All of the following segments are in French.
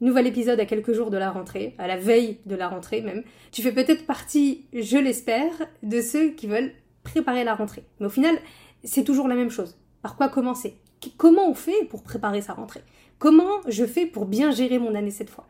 Nouvel épisode à quelques jours de la rentrée, à la veille de la rentrée même. Tu fais peut-être partie, je l'espère, de ceux qui veulent préparer la rentrée. Mais au final, c'est toujours la même chose. Par quoi commencer? Comment on fait pour préparer sa rentrée? Comment je fais pour bien gérer mon année cette fois?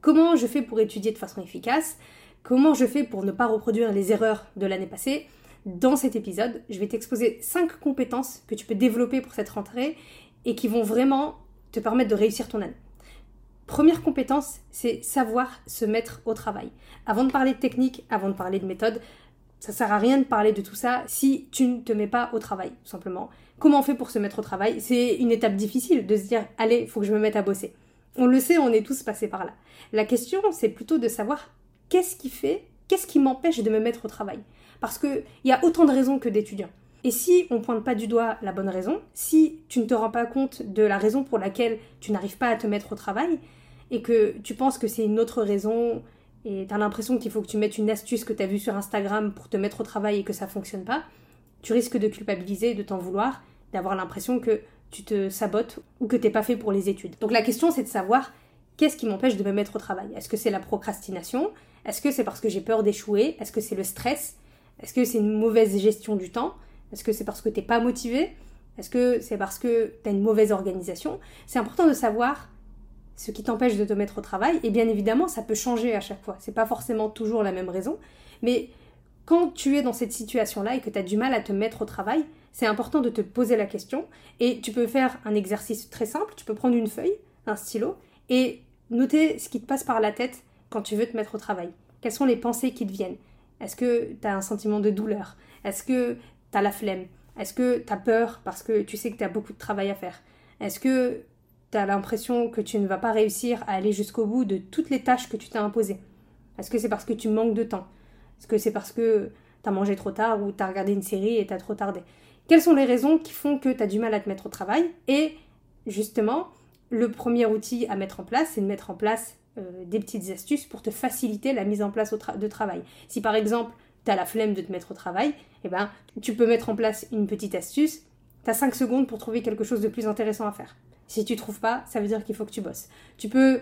Comment je fais pour étudier de façon efficace? Comment je fais pour ne pas reproduire les erreurs de l'année passée? Dans cet épisode, je vais t'exposer 5 compétences que tu peux développer pour cette rentrée et qui vont vraiment te permettre de réussir ton année. Première compétence, c'est savoir se mettre au travail. Avant de parler de technique, avant de parler de méthode, ça sert à rien de parler de tout ça si tu ne te mets pas au travail, tout simplement. Comment on fait pour se mettre au travail? C'est une étape difficile de se dire allez, faut que je me mette à bosser. On le sait, on est tous passés par là. La question, c'est plutôt de savoir qu'est-ce qui fait, qu'est-ce qui m'empêche de me mettre au travail? Parce qu'il y a autant de raisons que d'étudiants. Et si on pointe pas du doigt la bonne raison, si tu ne te rends pas compte de la raison pour laquelle tu n'arrives pas à te mettre au travail, et que tu penses que c'est une autre raison, et tu as l'impression qu'il faut que tu mettes une astuce que tu as vue sur Instagram pour te mettre au travail et que ça fonctionne pas, tu risques de culpabiliser, de t'en vouloir, d'avoir l'impression que tu te sabotes ou que t'es pas fait pour les études. Donc la question c'est de savoir qu'est-ce qui m'empêche de me mettre au travail? Est-ce que c'est la procrastination? Est-ce que c'est parce que j'ai peur d'échouer? Est-ce que c'est le stress? Est-ce que c'est une mauvaise gestion du temps? Est-ce que c'est parce que t'es pas motivé? Est-ce que c'est parce que tu as une mauvaise organisation? C'est important de savoir ce qui t'empêche de te mettre au travail. Et bien évidemment, ça peut changer à chaque fois. C'est pas forcément toujours la même raison. Mais quand tu es dans cette situation-là et que tu as du mal à te mettre au travail, c'est important de te poser la question. Et tu peux faire un exercice très simple. Tu peux prendre une feuille, un stylo, et noter ce qui te passe par la tête quand tu veux te mettre au travail. Quelles sont les pensées qui te viennent? Est-ce que tu as un sentiment de douleur? Est-ce que t'as la flemme? Est-ce que t'as peur parce que tu sais que t'as beaucoup de travail à faire? Est-ce que t'as l'impression que tu ne vas pas réussir à aller jusqu'au bout de toutes les tâches que tu t'es imposées Est-ce que c'est parce que tu manques de temps? Est-ce que c'est parce que t'as mangé trop tard ou t'as regardé une série et t'as trop tardé? Quelles sont les raisons qui font que t'as du mal à te mettre au travail? Et justement, le premier outil à mettre en place, c'est de mettre en place euh, des petites astuces pour te faciliter la mise en place de travail. Si par exemple, tu as la flemme de te mettre au travail, eh ben, tu peux mettre en place une petite astuce. Tu as 5 secondes pour trouver quelque chose de plus intéressant à faire. Si tu trouves pas, ça veut dire qu'il faut que tu bosses. Tu peux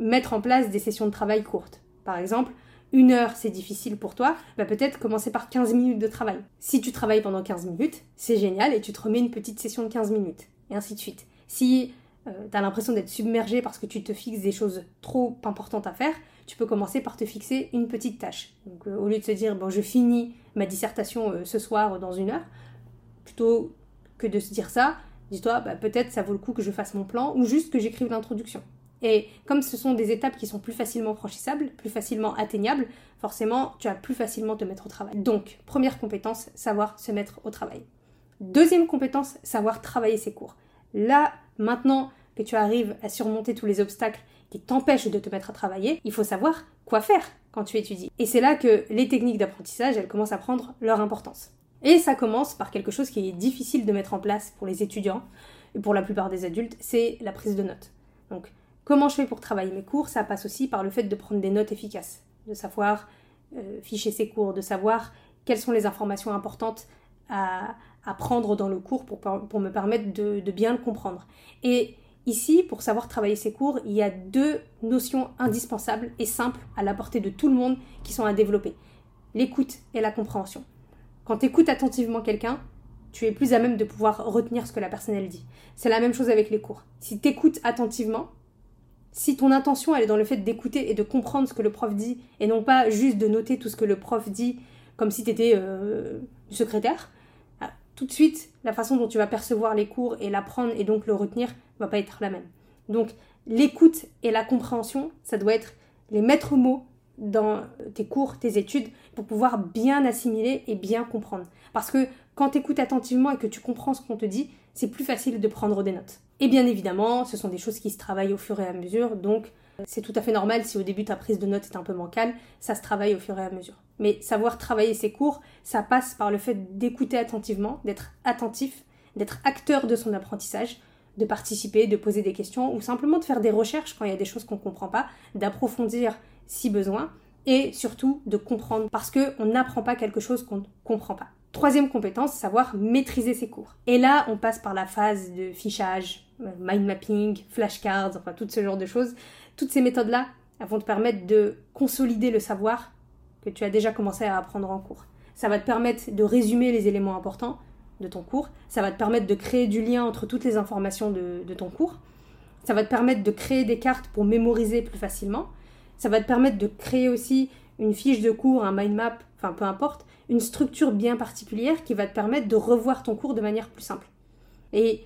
mettre en place des sessions de travail courtes. Par exemple, une heure c'est difficile pour toi, bah peut-être commencer par 15 minutes de travail. Si tu travailles pendant 15 minutes, c'est génial et tu te remets une petite session de 15 minutes. Et ainsi de suite. Si euh, tu as l'impression d'être submergé parce que tu te fixes des choses trop importantes à faire, tu peux commencer par te fixer une petite tâche. Donc, euh, au lieu de se dire, bon, je finis ma dissertation euh, ce soir dans une heure, plutôt que de se dire ça, dis-toi, bah, peut-être ça vaut le coup que je fasse mon plan ou juste que j'écrive l'introduction. Et comme ce sont des étapes qui sont plus facilement franchissables, plus facilement atteignables, forcément, tu vas plus facilement te mettre au travail. Donc, première compétence, savoir se mettre au travail. Deuxième compétence, savoir travailler ses cours. Là, maintenant que tu arrives à surmonter tous les obstacles qui t'empêchent de te mettre à travailler, il faut savoir quoi faire quand tu étudies. Et c'est là que les techniques d'apprentissage, elles commencent à prendre leur importance. Et ça commence par quelque chose qui est difficile de mettre en place pour les étudiants et pour la plupart des adultes, c'est la prise de notes. Donc, comment je fais pour travailler mes cours? Ça passe aussi par le fait de prendre des notes efficaces, de savoir euh, ficher ses cours, de savoir quelles sont les informations importantes à, prendre dans le cours pour, me permettre de, de bien le comprendre. Et Ici, pour savoir travailler ses cours, il y a deux notions indispensables et simples à la portée de tout le monde qui sont à développer. L'écoute et la compréhension. Quand tu écoutes attentivement quelqu'un, tu es plus à même de pouvoir retenir ce que la personne elle dit. C'est la même chose avec les cours. Si tu écoutes attentivement, si ton intention elle est dans le fait d'écouter et de comprendre ce que le prof dit et non pas juste de noter tout ce que le prof dit comme si tu étais euh, secrétaire, tout de suite, la façon dont tu vas percevoir les cours et l'apprendre et donc le retenir va pas être la même. Donc, l'écoute et la compréhension, ça doit être les maîtres mots dans tes cours, tes études, pour pouvoir bien assimiler et bien comprendre. Parce que quand tu écoutes attentivement et que tu comprends ce qu'on te dit, c'est plus facile de prendre des notes. Et bien évidemment, ce sont des choses qui se travaillent au fur et à mesure, donc C'est tout à fait normal si au début ta prise de notes est un peu bancale, ça se travaille au fur et à mesure. Mais savoir travailler ses cours, ça passe par le fait d'écouter attentivement, d'être attentif, d'être acteur de son apprentissage, de participer, de poser des questions ou simplement de faire des recherches quand il y a des choses qu'on ne comprend pas, d'approfondir si besoin et surtout de comprendre parce qu'on n'apprend pas quelque chose qu'on ne comprend pas. Troisième compétence, savoir maîtriser ses cours. Et là, on passe par la phase de fichage, euh, mind mapping, flashcards, enfin tout ce genre de choses. Toutes ces méthodes-là, vont te permettre de consolider le savoir que tu as déjà commencé à apprendre en cours. Ça va te permettre de résumer les éléments importants de ton cours. Ça va te permettre de créer du lien entre toutes les informations de, de ton cours. Ça va te permettre de créer des cartes pour mémoriser plus facilement. Ça va te permettre de créer aussi une fiche de cours, un mind map, enfin peu importe, une structure bien particulière qui va te permettre de revoir ton cours de manière plus simple. Et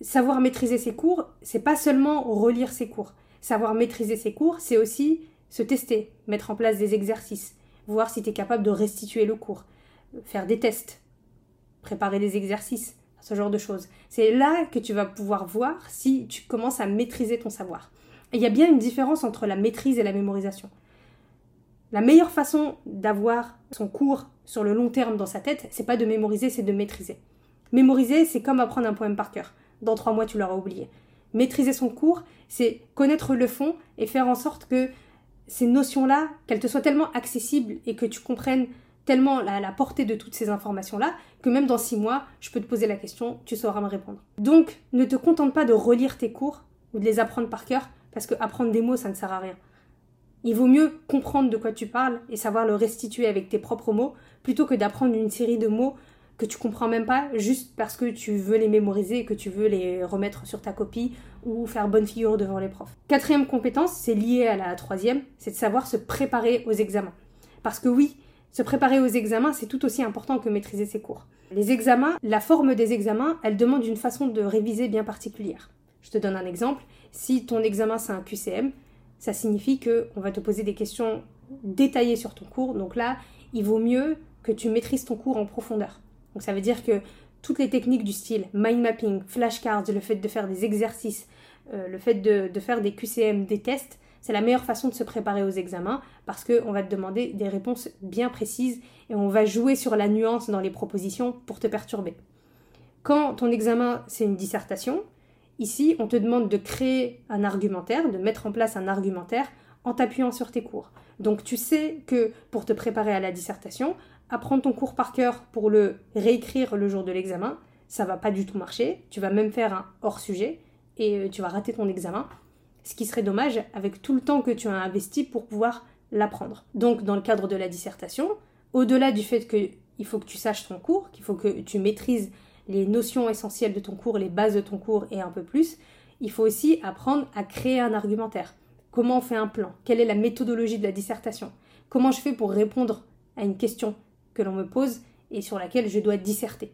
savoir maîtriser ses cours, c'est pas seulement relire ses cours. Savoir maîtriser ses cours, c'est aussi se tester, mettre en place des exercices, voir si tu es capable de restituer le cours, faire des tests, préparer des exercices, ce genre de choses. C'est là que tu vas pouvoir voir si tu commences à maîtriser ton savoir. Il y a bien une différence entre la maîtrise et la mémorisation. La meilleure façon d'avoir son cours sur le long terme dans sa tête, c'est pas de mémoriser, c'est de maîtriser. Mémoriser, c'est comme apprendre un poème par cœur. Dans trois mois, tu l'auras oublié. Maîtriser son cours, c'est connaître le fond et faire en sorte que ces notions-là, qu'elles te soient tellement accessibles et que tu comprennes tellement la, la portée de toutes ces informations-là, que même dans six mois, je peux te poser la question, tu sauras me répondre. Donc, ne te contente pas de relire tes cours ou de les apprendre par cœur, parce que apprendre des mots, ça ne sert à rien. Il vaut mieux comprendre de quoi tu parles et savoir le restituer avec tes propres mots plutôt que d'apprendre une série de mots que tu comprends même pas juste parce que tu veux les mémoriser et que tu veux les remettre sur ta copie ou faire bonne figure devant les profs. Quatrième compétence, c'est lié à la troisième, c'est de savoir se préparer aux examens. Parce que oui, se préparer aux examens, c'est tout aussi important que maîtriser ses cours. Les examens, la forme des examens, elle demande une façon de réviser bien particulière. Je te donne un exemple. Si ton examen c'est un QCM, ça signifie qu'on va te poser des questions détaillées sur ton cours. Donc là, il vaut mieux que tu maîtrises ton cours en profondeur. Donc ça veut dire que toutes les techniques du style mind mapping, flashcards, le fait de faire des exercices, euh, le fait de, faire des QCM, des tests, c'est la meilleure façon de se préparer aux examens parce qu'on va te demander des réponses bien précises et on va jouer sur la nuance dans les propositions pour te perturber. Quand ton examen c'est une dissertation, Ici, on te demande de créer un argumentaire, de mettre en place un argumentaire en t'appuyant sur tes cours. Donc tu sais que pour te préparer à la dissertation, apprendre ton cours par cœur pour le réécrire le jour de l'examen, ça va pas du tout marcher. Tu vas même faire un hors sujet et euh, tu vas rater ton examen. Ce qui serait dommage avec tout le temps que tu as investi pour pouvoir l'apprendre. Donc dans le cadre de la dissertation, au-delà du fait qu'il faut que tu saches ton cours, qu'il faut que tu maîtrises les notions essentielles de ton cours, les bases de ton cours et un peu plus, il faut aussi apprendre à créer un argumentaire. Comment on fait un plan? Quelle est la méthodologie de la dissertation? Comment je fais pour répondre à une question que l'on me pose et sur laquelle je dois disserter?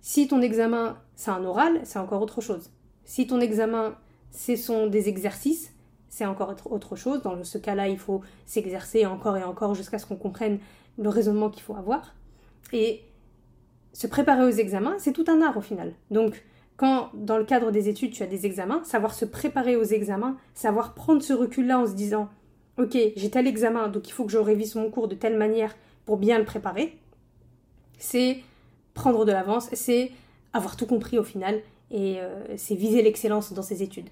Si ton examen, c'est un oral, c'est encore autre chose. Si ton examen, ce sont des exercices, c'est encore autre chose. Dans ce cas-là, il faut s'exercer encore et encore jusqu'à ce qu'on comprenne le raisonnement qu'il faut avoir. Et se préparer aux examens, c'est tout un art au final. Donc, quand dans le cadre des études, tu as des examens, savoir se préparer aux examens, savoir prendre ce recul-là en se disant Ok, j'ai tel examen, donc il faut que je révise mon cours de telle manière pour bien le préparer, c'est prendre de l'avance, c'est avoir tout compris au final, et euh, c'est viser l'excellence dans ses études.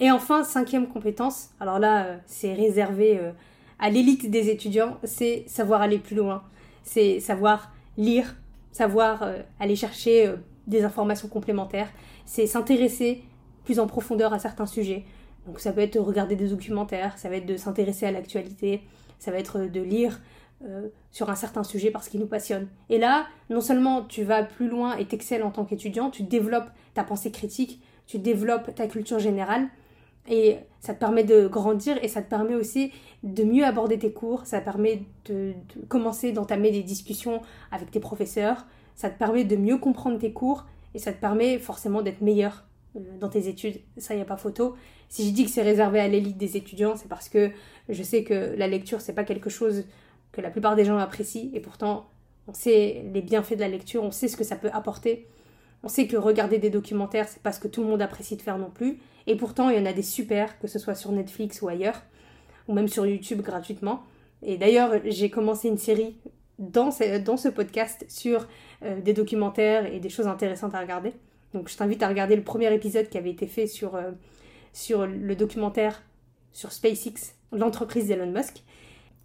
Et enfin, cinquième compétence, alors là, euh, c'est réservé euh, à l'élite des étudiants, c'est savoir aller plus loin, c'est savoir lire, savoir euh, aller chercher euh, des informations complémentaires, c'est s'intéresser plus en profondeur à certains sujets. Donc ça peut être de regarder des documentaires, ça va être de s'intéresser à l'actualité, ça va être de lire euh, sur un certain sujet parce qu'il nous passionne. Et là, non seulement tu vas plus loin et t'excelles en tant qu'étudiant, tu développes ta pensée critique, tu développes ta culture générale, et ça te permet de grandir et ça te permet aussi de mieux aborder tes cours, ça permet de, commencer d'entamer des discussions avec tes professeurs, ça te permet de mieux comprendre tes cours et ça te permet forcément d'être meilleur euh, dans tes études. Ça, n'y a pas photo. Si je dis que c'est réservé à l'élite des étudiants, c'est parce que je sais que la lecture, c'est pas quelque chose que la plupart des gens apprécient et pourtant, on sait les bienfaits de la lecture, on sait ce que ça peut apporter. On sait que regarder des documentaires, c'est pas ce que tout le monde apprécie de faire non plus. Et pourtant, il y en a des super, que ce soit sur Netflix ou ailleurs, ou même sur YouTube gratuitement. Et d'ailleurs, j'ai commencé une série dans ce, podcast sur euh, des documentaires et des choses intéressantes à regarder. Donc je t'invite à regarder le premier épisode qui avait été fait sur, euh, le documentaire sur SpaceX, l'entreprise d'Elon Musk.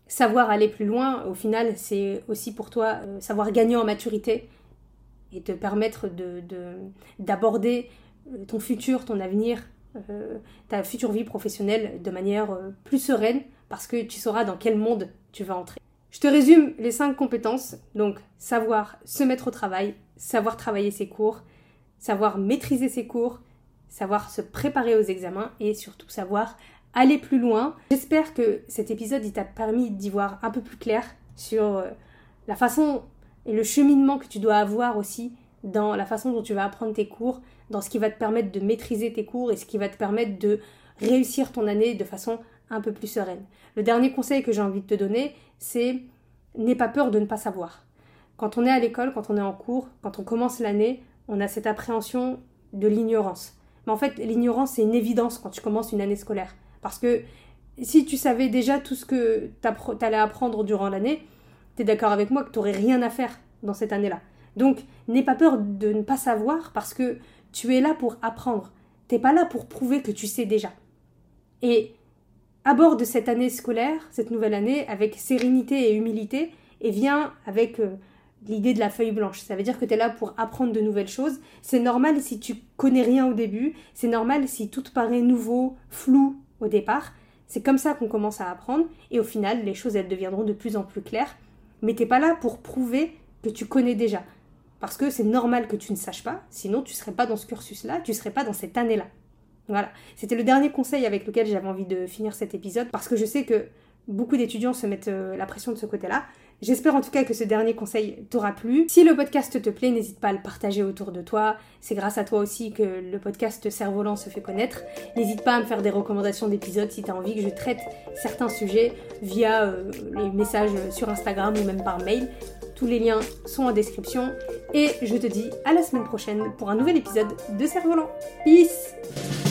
Savoir aller plus loin, au final, c'est aussi pour toi euh, savoir gagner en maturité et te permettre d'aborder de, ton futur, ton avenir, ta future vie professionnelle de manière plus sereine parce que tu sauras dans quel monde tu vas entrer. Je te résume les cinq compétences. Donc, savoir se mettre au travail, savoir travailler ses cours, savoir maîtriser ses cours, savoir se préparer aux examens et surtout savoir aller plus loin. J'espère que cet épisode t'a permis d'y voir un peu plus clair sur euh, la façon et le cheminement que tu dois avoir aussi dans la façon dont tu vas apprendre tes cours, dans ce qui va te permettre de maîtriser tes cours et ce qui va te permettre de réussir ton année de façon un peu plus sereine. Le dernier conseil que j'ai envie de te donner, c'est n'aie pas peur de ne pas savoir. Quand on est à l'école, quand on est en cours, quand on commence l'année, on a cette appréhension de l'ignorance. Mais en fait, l'ignorance, c'est une évidence quand tu commences une année scolaire. Parce que si tu savais déjà tout ce que tu allais apprendre durant l'année, tu es d'accord avec moi que tu n'aurais rien à faire dans cette année-là. Donc, n'aie pas peur de ne pas savoir parce que tu es là pour apprendre. T'es pas là pour prouver que tu sais déjà. Et aborde cette année scolaire, cette nouvelle année, avec sérénité et humilité, et viens avec euh, l'idée de la feuille blanche. Ça veut dire que tu es là pour apprendre de nouvelles choses. C'est normal si tu connais rien au début, c'est normal si tout paraît nouveau, flou au départ. C'est comme ça qu'on commence à apprendre, et au final, les choses, elles deviendront de plus en plus claires. Mais t'es pas là pour prouver que tu connais déjà. Parce que c'est normal que tu ne saches pas, sinon tu serais pas dans ce cursus-là, tu serais pas dans cette année-là. Voilà, c'était le dernier conseil avec lequel j'avais envie de finir cet épisode parce que je sais que beaucoup d'étudiants se mettent euh, la pression de ce côté-là. J'espère en tout cas que ce dernier conseil t'aura plu. Si le podcast te plaît, n'hésite pas à le partager autour de toi. C'est grâce à toi aussi que le podcast Cerf-Volant se fait connaître. N'hésite pas à me faire des recommandations d'épisodes si tu as envie que je traite certains sujets via euh, les messages sur Instagram ou même par mail. Tous les liens sont en description. Et je te dis à la semaine prochaine pour un nouvel épisode de Cerf-Volant. Peace